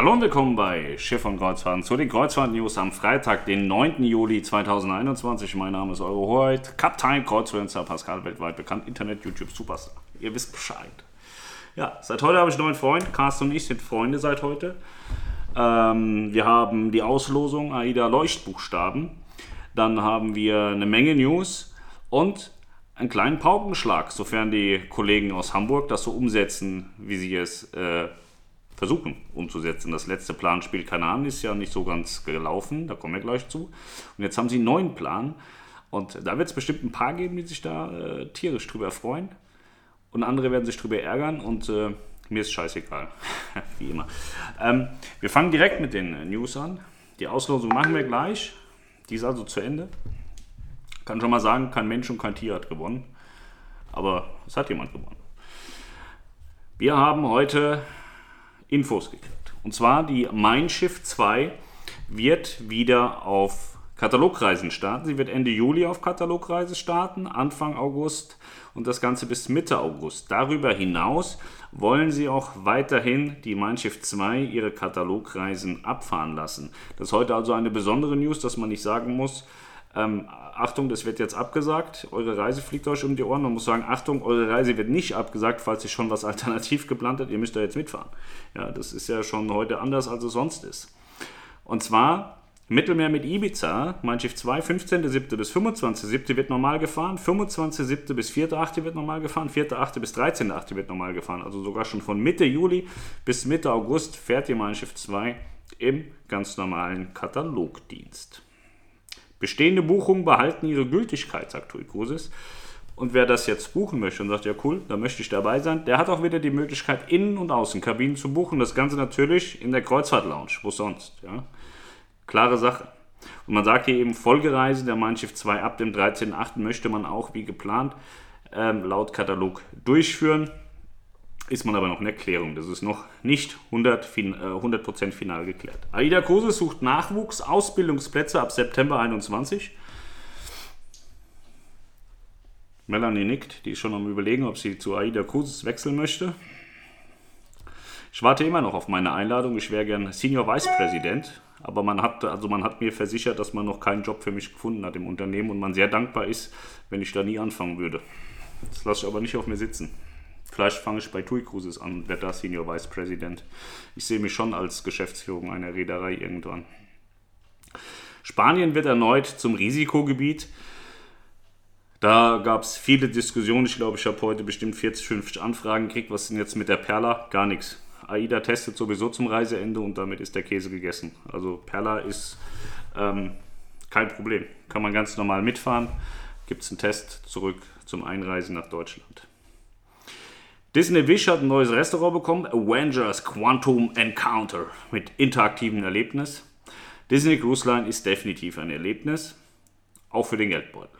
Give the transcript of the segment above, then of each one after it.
Hallo und willkommen bei Schiff und Kreuzfahrten zu den Kreuzfahrt-News am Freitag, den 9. Juli 2021. Mein Name ist Eure Hoheit, Kapitän Kreuzfluencer Pascal, weltweit bekannt, Internet, YouTube, Superstar. Ihr wisst Bescheid. Ja, seit heute habe ich einen neuen Freund. Carsten und ich sind Freunde seit heute. Ähm, wir haben die Auslosung AIDA Leuchtbuchstaben. Dann haben wir eine Menge News und einen kleinen Paukenschlag, sofern die Kollegen aus Hamburg das so umsetzen, wie sie es äh, versuchen umzusetzen. Das letzte Planspiel Kanaan ist ja nicht so ganz gelaufen, da kommen wir gleich zu. Und jetzt haben sie einen neuen Plan und da wird es bestimmt ein paar geben, die sich da äh, tierisch drüber freuen und andere werden sich drüber ärgern und äh, mir ist scheißegal, wie immer. Ähm, wir fangen direkt mit den News an. Die Auslosung machen wir gleich. Die ist also zu Ende. Kann schon mal sagen, kein Mensch und kein Tier hat gewonnen. Aber es hat jemand gewonnen. Wir haben heute Infos gekriegt. Und zwar die Mein Schiff 2 wird wieder auf Katalogreisen starten. Sie wird Ende Juli auf Katalogreise starten, Anfang August und das Ganze bis Mitte August. Darüber hinaus wollen sie auch weiterhin die Mein Schiff 2 ihre Katalogreisen abfahren lassen. Das ist heute also eine besondere News, dass man nicht sagen muss, ähm, Achtung, das wird jetzt abgesagt, eure Reise fliegt euch um die Ohren. Man muss sagen, Achtung, eure Reise wird nicht abgesagt, falls ihr schon was alternativ geplant habt, ihr müsst da jetzt mitfahren. Ja, das ist ja schon heute anders, als es sonst ist. Und zwar Mittelmeer mit Ibiza, Mein Schiff 2, 15.7. bis 25.7. wird normal gefahren, 25.7. bis 4.8. wird normal gefahren, 4.8. bis 13.8. wird normal gefahren. Also sogar schon von Mitte Juli bis Mitte August fährt ihr Mein Schiff 2 im ganz normalen Katalogdienst. Bestehende Buchungen behalten ihre Gültigkeit, sagt TUI Cruises. Und wer das jetzt buchen möchte und sagt, ja cool, da möchte ich dabei sein, der hat auch wieder die Möglichkeit, Innen- und Außenkabinen zu buchen. Das Ganze natürlich in der Kreuzfahrt-Lounge, wo sonst. Ja. Klare Sache. Und man sagt hier eben, Folgereise der Mein Schiff 2 ab dem 13.8. möchte man auch wie geplant ähm, laut Katalog durchführen ist man aber noch in Erklärung. Das ist noch nicht 100%, fin äh, 100 final geklärt. AIDA Kurse sucht Nachwuchs, Ausbildungsplätze ab September 21. Melanie nickt, die ist schon am überlegen, ob sie zu AIDA Cruises wechseln möchte. Ich warte immer noch auf meine Einladung. Ich wäre gern Senior Vice President, aber man hat, also man hat mir versichert, dass man noch keinen Job für mich gefunden hat im Unternehmen und man sehr dankbar ist, wenn ich da nie anfangen würde. Das lasse ich aber nicht auf mir sitzen. Vielleicht fange ich bei TUI Cruises an, werde da Senior Vice President. Ich sehe mich schon als Geschäftsführung einer Reederei irgendwann. Spanien wird erneut zum Risikogebiet. Da gab es viele Diskussionen. Ich glaube, ich habe heute bestimmt 40, 50 Anfragen gekriegt. Was ist denn jetzt mit der Perla? Gar nichts. AIDA testet sowieso zum Reiseende und damit ist der Käse gegessen. Also Perla ist ähm, kein Problem. Kann man ganz normal mitfahren. Gibt es einen Test zurück zum Einreisen nach Deutschland. Disney Wish hat ein neues Restaurant bekommen, Avengers Quantum Encounter mit interaktivem Erlebnis. Disney Cruise Line ist definitiv ein Erlebnis, auch für den Geldbeutel.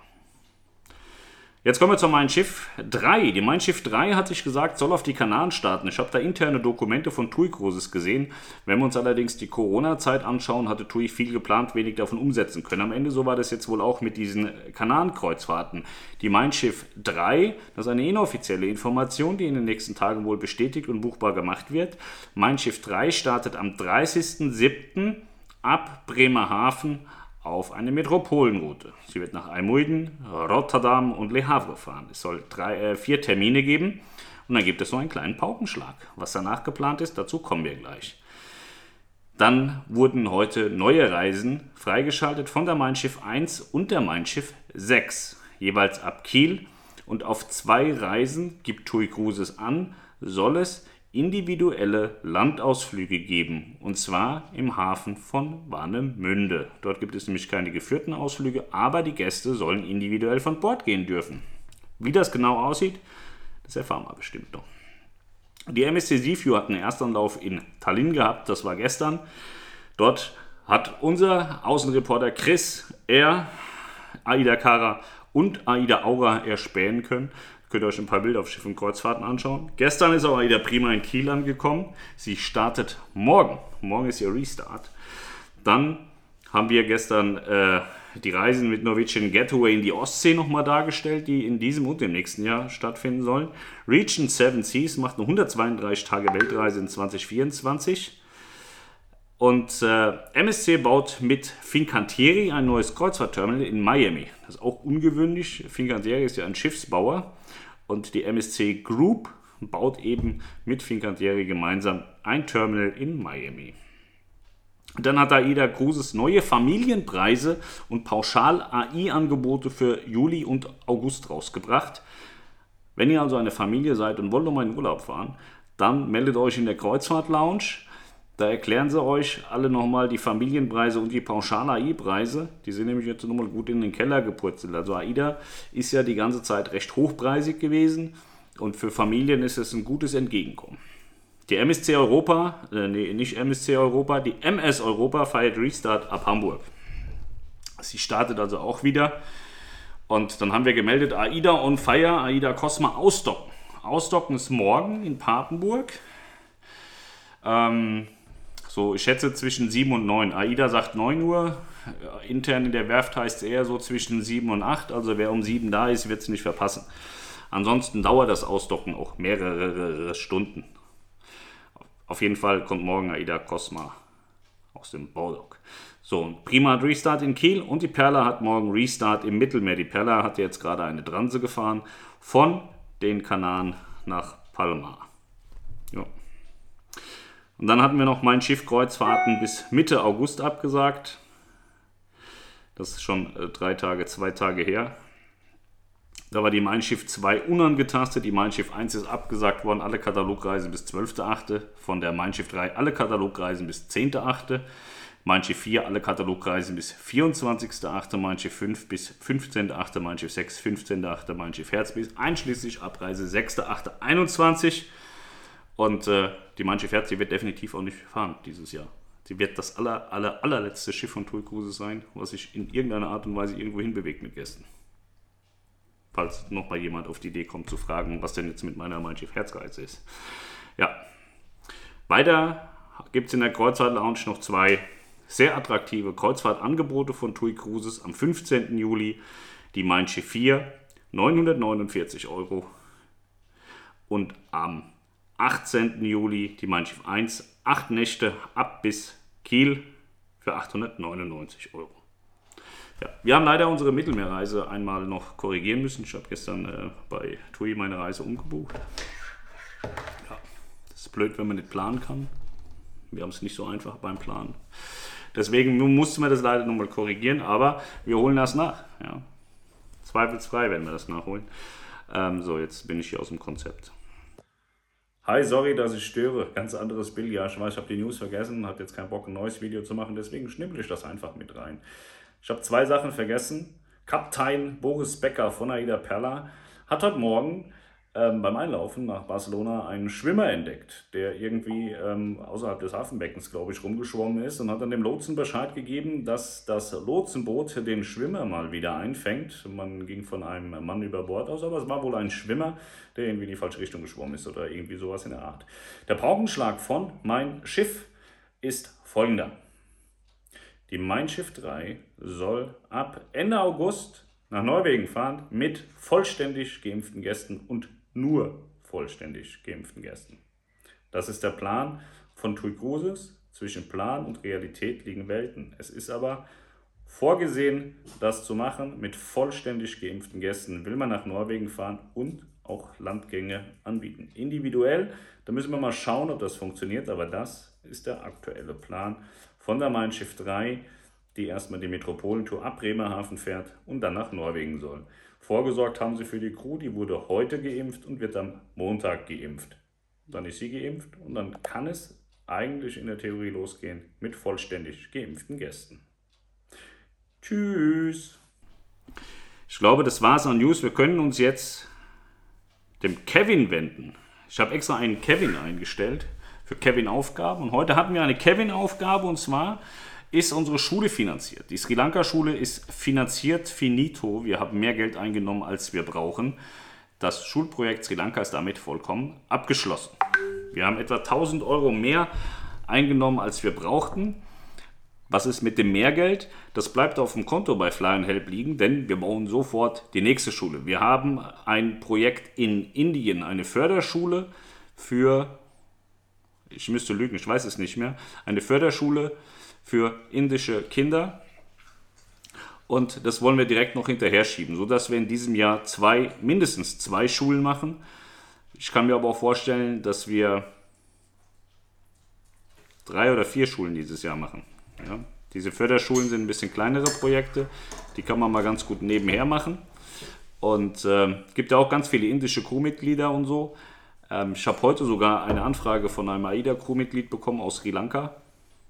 Jetzt kommen wir zu Mein Schiff 3. Die Mein Schiff 3 hat sich gesagt, soll auf die Kanaren starten. Ich habe da interne Dokumente von TUI Cruises gesehen. Wenn wir uns allerdings die Corona-Zeit anschauen, hatte TUI viel geplant, wenig davon umsetzen können. Am Ende so war das jetzt wohl auch mit diesen Kanarenkreuzfahrten. Die Mein Schiff 3, das ist eine inoffizielle Information, die in den nächsten Tagen wohl bestätigt und buchbar gemacht wird. Mein Schiff 3 startet am 30.07. ab Bremerhaven auf eine Metropolenroute. Sie wird nach Almuiden, Rotterdam und Le Havre fahren. Es soll drei, äh, vier Termine geben und dann gibt es noch einen kleinen Paukenschlag. Was danach geplant ist, dazu kommen wir gleich. Dann wurden heute neue Reisen freigeschaltet von der Mein Schiff 1 und der Mein Schiff 6, jeweils ab Kiel. Und auf zwei Reisen gibt TUI Cruises an, soll es individuelle Landausflüge geben, und zwar im Hafen von Warnemünde. Dort gibt es nämlich keine geführten Ausflüge, aber die Gäste sollen individuell von Bord gehen dürfen. Wie das genau aussieht, das erfahren wir bestimmt noch. Die MSC Seaview hat einen Erstanlauf in Tallinn gehabt, das war gestern. Dort hat unser Außenreporter Chris er Aida Kara und Aida Aura erspähen können. Könnt ihr euch ein paar Bilder auf Schiff und Kreuzfahrten anschauen. Gestern ist aber wieder prima in Kiel angekommen. Sie startet morgen. Morgen ist ihr Restart. Dann haben wir gestern äh, die Reisen mit Norwegian Getaway in die Ostsee nochmal dargestellt, die in diesem und im nächsten Jahr stattfinden sollen. Region Seven Seas macht eine 132 Tage Weltreise in 2024. Und äh, MSC baut mit Fincantieri ein neues Kreuzfahrtterminal in Miami. Das ist auch ungewöhnlich. Fincantieri ist ja ein Schiffsbauer und die MSC Group baut eben mit Fincantieri gemeinsam ein Terminal in Miami. Dann hat AIDA Cruises neue Familienpreise und Pauschal-AI-Angebote für Juli und August rausgebracht. Wenn ihr also eine Familie seid und wollt noch in Urlaub fahren, dann meldet euch in der Kreuzfahrt-Lounge. Da erklären sie euch alle nochmal die Familienpreise und die Pauschal-AI-Preise. Die sind nämlich jetzt nochmal gut in den Keller gepurzelt. Also AIDA ist ja die ganze Zeit recht hochpreisig gewesen und für Familien ist es ein gutes Entgegenkommen. Die MSC Europa, äh, nee, nicht MSC Europa, die MS Europa feiert Restart ab Hamburg. Sie startet also auch wieder. Und dann haben wir gemeldet, AIDA on Fire, AIDA Cosma ausdocken. Ausdocken ist morgen in Papenburg. Ähm, so, ich schätze zwischen 7 und 9. AIDA sagt 9 Uhr. Intern in der Werft heißt es eher so zwischen 7 und 8. Also wer um 7 da ist, wird es nicht verpassen. Ansonsten dauert das Ausdocken auch mehrere Stunden. Auf jeden Fall kommt morgen Aida Cosma aus dem Baudock. So, Prima hat Restart in Kiel und die Perla hat morgen Restart im Mittelmeer. Die Perla hat jetzt gerade eine Transe gefahren von den Kanaren nach Palma. Ja. Und dann hatten wir noch mein Schiff Kreuzfahrten bis Mitte August abgesagt. Das ist schon äh, drei Tage, zwei Tage her. Da war die Mein Schiff 2 unangetastet, die Mein Schiff 1 ist abgesagt worden, alle Katalogreisen bis 12.8. Von der Mein Schiff 3 alle Katalogreisen bis 10.8. Mein Schiff 4 alle Katalogreisen bis 24.8. Mein Schiff 5 bis 15.8. Mein Schiff 6 15.8. Mein Schiff Herz bis einschließlich Abreise 6.8.21. Und äh, die Mein Schiff Herz, die wird definitiv auch nicht fahren dieses Jahr. Sie wird das aller, aller, allerletzte Schiff von Tui Cruises sein, was sich in irgendeiner Art und Weise irgendwo hinbewegt mit Gästen falls noch mal jemand auf die Idee kommt zu fragen, was denn jetzt mit meiner Mein Schiff Herzgeiz ist. Ja, weiter gibt es in der Kreuzfahrt Lounge noch zwei sehr attraktive Kreuzfahrtangebote von TUI Cruises am 15. Juli. Die Mein Schiff 4, 949 Euro. Und am 18. Juli die Mein Schiff 1, 8 Nächte ab bis Kiel für 899 Euro. Ja, wir haben leider unsere Mittelmeerreise einmal noch korrigieren müssen. Ich habe gestern äh, bei TUI meine Reise umgebucht. Ja, das ist blöd, wenn man nicht planen kann. Wir haben es nicht so einfach beim Planen. Deswegen mussten wir das leider nochmal korrigieren, aber wir holen das nach. Ja. Zweifelsfrei werden wir das nachholen. Ähm, so, jetzt bin ich hier aus dem Konzept. Hi, sorry, dass ich störe. Ganz anderes. Ja, ich weiß, ich habe die News vergessen, habe jetzt keinen Bock, ein neues Video zu machen, deswegen schnippel ich das einfach mit rein. Ich habe zwei Sachen vergessen. Kaptein Boris Becker von Aida Perla hat heute Morgen ähm, beim Einlaufen nach Barcelona einen Schwimmer entdeckt, der irgendwie ähm, außerhalb des Hafenbeckens, glaube ich, rumgeschwommen ist und hat dann dem Lotsen Bescheid gegeben, dass das Lotsenboot den Schwimmer mal wieder einfängt. Man ging von einem Mann über Bord aus, aber es war wohl ein Schwimmer, der irgendwie in die falsche Richtung geschwommen ist oder irgendwie sowas in der Art. Der Paukenschlag von Mein Schiff ist folgender. Die Mein Schiff 3 soll ab Ende August nach Norwegen fahren mit vollständig geimpften Gästen und nur vollständig geimpften Gästen. Das ist der Plan von TUI Cruises. Zwischen Plan und Realität liegen Welten. Es ist aber vorgesehen, das zu machen mit vollständig geimpften Gästen. Will man nach Norwegen fahren und auch Landgänge anbieten. Individuell, da müssen wir mal schauen, ob das funktioniert, aber das ist der aktuelle Plan von der Mein Schiff 3, die erstmal die Metropolentour ab Bremerhaven fährt und dann nach Norwegen soll. Vorgesorgt haben sie für die Crew, die wurde heute geimpft und wird am Montag geimpft. Dann ist sie geimpft und dann kann es eigentlich in der Theorie losgehen mit vollständig geimpften Gästen. Tschüss. Ich glaube, das war's an News. Wir können uns jetzt dem Kevin wenden. Ich habe extra einen Kevin eingestellt für Kevin-Aufgaben. Und heute hatten wir eine Kevin-Aufgabe und zwar ist unsere Schule finanziert. Die Sri Lanka-Schule ist finanziert finito. Wir haben mehr Geld eingenommen, als wir brauchen. Das Schulprojekt Sri Lanka ist damit vollkommen abgeschlossen. Wir haben etwa 1000 Euro mehr eingenommen, als wir brauchten. Was ist mit dem Mehrgeld? Das bleibt auf dem Konto bei Fly and Help liegen, denn wir bauen sofort die nächste Schule. Wir haben ein Projekt in Indien, eine Förderschule für ich müsste lügen, ich weiß es nicht mehr, eine Förderschule für indische Kinder. Und das wollen wir direkt noch hinterher schieben, sodass wir in diesem Jahr zwei, mindestens zwei Schulen machen. Ich kann mir aber auch vorstellen, dass wir drei oder vier Schulen dieses Jahr machen. Ja? Diese Förderschulen sind ein bisschen kleinere Projekte, die kann man mal ganz gut nebenher machen. Und äh, gibt ja auch ganz viele indische Crewmitglieder und so. Ähm, ich habe heute sogar eine Anfrage von einem AIDA-Crewmitglied bekommen aus Sri Lanka.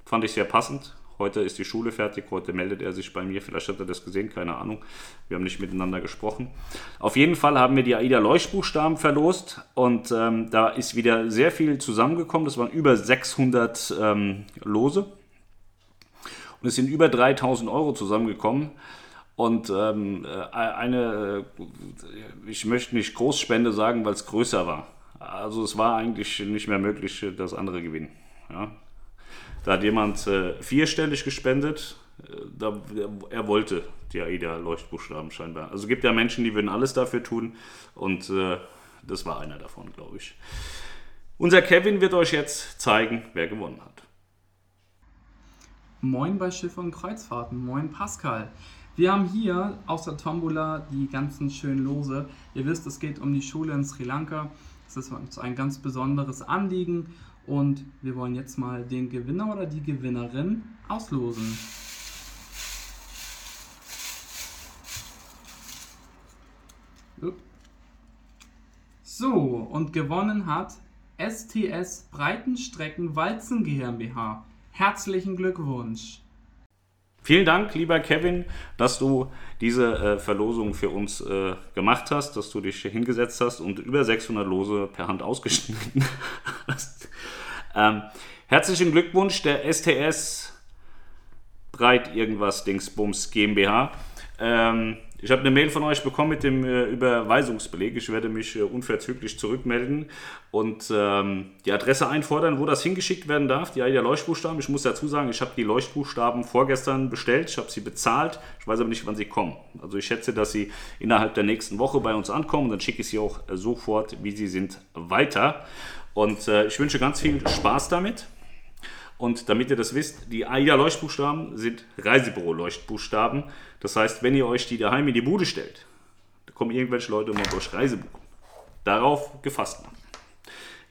Fand ich sehr passend. Heute ist die Schule fertig, heute meldet er sich bei mir. Vielleicht hat er das gesehen, keine Ahnung. Wir haben nicht miteinander gesprochen. Auf jeden Fall haben wir die AIDA-Leuchtbuchstaben verlost und ähm, da ist wieder sehr viel zusammengekommen. Das waren über 600 ähm, Lose und es sind über 3000 Euro zusammengekommen. Und ähm, äh, eine, äh, ich möchte nicht Großspende sagen, weil es größer war. Also es war eigentlich nicht mehr möglich, dass andere gewinnen. Ja. Da hat jemand äh, vierstellig gespendet. Da, er wollte die AIDA-Leuchtbuchstaben scheinbar. Also es gibt ja Menschen, die würden alles dafür tun. Und äh, das war einer davon, glaube ich. Unser Kevin wird euch jetzt zeigen, wer gewonnen hat. Moin bei Schiff und Kreuzfahrten. Moin Pascal. Wir haben hier aus der Tombola die ganzen schönen Lose. Ihr wisst, es geht um die Schule in Sri Lanka. Es ist ein ganz besonderes Anliegen und wir wollen jetzt mal den Gewinner oder die Gewinnerin auslosen. So, und gewonnen hat STS Breitenstrecken Walzen GmbH. Herzlichen Glückwunsch! Vielen Dank, lieber Kevin, dass du diese äh, Verlosung für uns äh, gemacht hast, dass du dich hingesetzt hast und über 600 Lose per Hand ausgeschnitten hast. Ähm, herzlichen Glückwunsch, der STS Breit irgendwas Dingsbums GmbH. Ähm, ich habe eine Mail von euch bekommen mit dem äh, Überweisungsbeleg. Ich werde mich äh, unverzüglich zurückmelden und ähm, die Adresse einfordern, wo das hingeschickt werden darf. Die der Leuchtbuchstaben. Ich muss dazu sagen, ich habe die Leuchtbuchstaben vorgestern bestellt. Ich habe sie bezahlt. Ich weiß aber nicht, wann sie kommen. Also ich schätze, dass sie innerhalb der nächsten Woche bei uns ankommen. Dann schicke ich sie auch äh, sofort, wie sie sind, weiter. Und äh, ich wünsche ganz viel Spaß damit. Und damit ihr das wisst, die AIDA-Leuchtbuchstaben sind Reisebüro-Leuchtbuchstaben. Das heißt, wenn ihr euch die daheim in die Bude stellt, da kommen irgendwelche Leute mal durch Reisebuch. Darauf gefasst machen.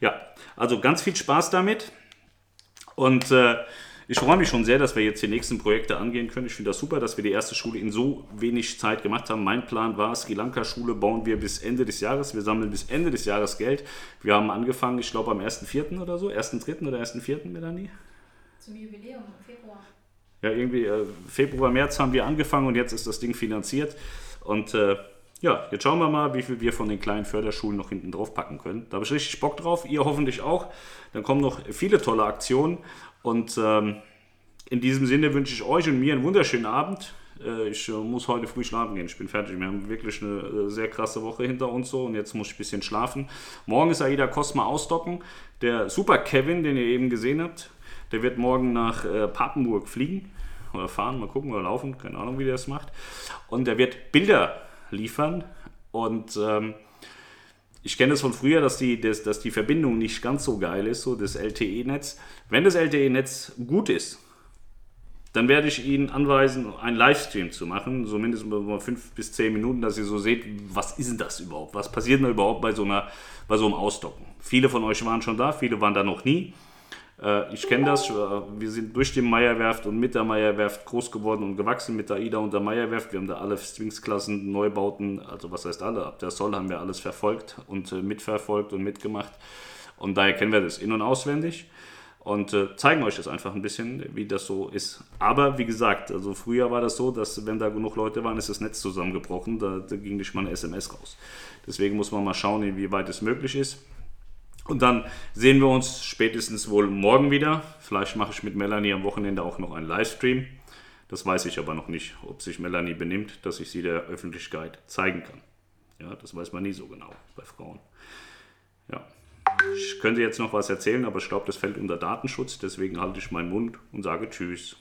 Ja, also ganz viel Spaß damit. Und äh, ich freue mich schon sehr, dass wir jetzt die nächsten Projekte angehen können. Ich finde das super, dass wir die erste Schule in so wenig Zeit gemacht haben. Mein Plan war, Sri Lanka Schule bauen wir bis Ende des Jahres. Wir sammeln bis Ende des Jahres Geld. Wir haben angefangen, ich glaube am 1.4. oder so, 1.3. oder 1.4. Melanie? Zum Jubiläum im Februar. Ja, irgendwie äh, Februar, März haben wir angefangen und jetzt ist das Ding finanziert. Und äh, ja, jetzt schauen wir mal, wie viel wir von den kleinen Förderschulen noch hinten drauf packen können. Da habe ich richtig Bock drauf, ihr hoffentlich auch. Dann kommen noch viele tolle Aktionen. Und ähm, in diesem Sinne wünsche ich euch und mir einen wunderschönen Abend. Äh, ich äh, muss heute früh schlafen gehen. Ich bin fertig. Wir haben wirklich eine äh, sehr krasse Woche hinter uns so und jetzt muss ich ein bisschen schlafen. Morgen ist Aida Cosma ausdocken. Der Super Kevin, den ihr eben gesehen habt, der wird morgen nach äh, Papenburg fliegen oder fahren, mal gucken oder laufen, keine Ahnung, wie der das macht. Und der wird Bilder liefern und ähm, ich kenne es von früher, dass die, dass, dass die Verbindung nicht ganz so geil ist, so das LTE-Netz. Wenn das LTE-Netz gut ist, dann werde ich Ihnen anweisen, einen Livestream zu machen, so mindestens mal fünf bis zehn Minuten, dass ihr so seht, was ist denn das überhaupt? Was passiert denn überhaupt bei so, einer, bei so einem Ausdocken? Viele von euch waren schon da, viele waren da noch nie. Äh, ich kenne das, äh, wir sind durch die Meierwerft und mit der Meierwerft groß geworden und gewachsen, mit der AIDA und der Meierwerft. Wir haben da alle Swings-Klassen, Neubauten, also was heißt alle, ab der Soll haben wir alles verfolgt und äh, mitverfolgt und mitgemacht. Und daher kennen wir das in- und auswendig und äh, zeigen euch das einfach ein bisschen, wie das so ist. Aber wie gesagt, also früher war das so, dass wenn da genug Leute waren, ist das Netz zusammengebrochen, da, da ging nicht mal eine SMS raus. Deswegen muss man mal schauen, inwieweit es möglich ist. Und dann sehen wir uns spätestens wohl morgen wieder. Vielleicht mache ich mit Melanie am Wochenende auch noch einen Livestream. Das weiß ich aber noch nicht, ob sich Melanie benimmt, dass ich sie der Öffentlichkeit zeigen kann. Ja, das weiß man nie so genau bei Frauen. Ja. Ich könnte jetzt noch was erzählen, aber ich glaube, das fällt unter Datenschutz. Deswegen halte ich meinen Mund und sage Tschüss.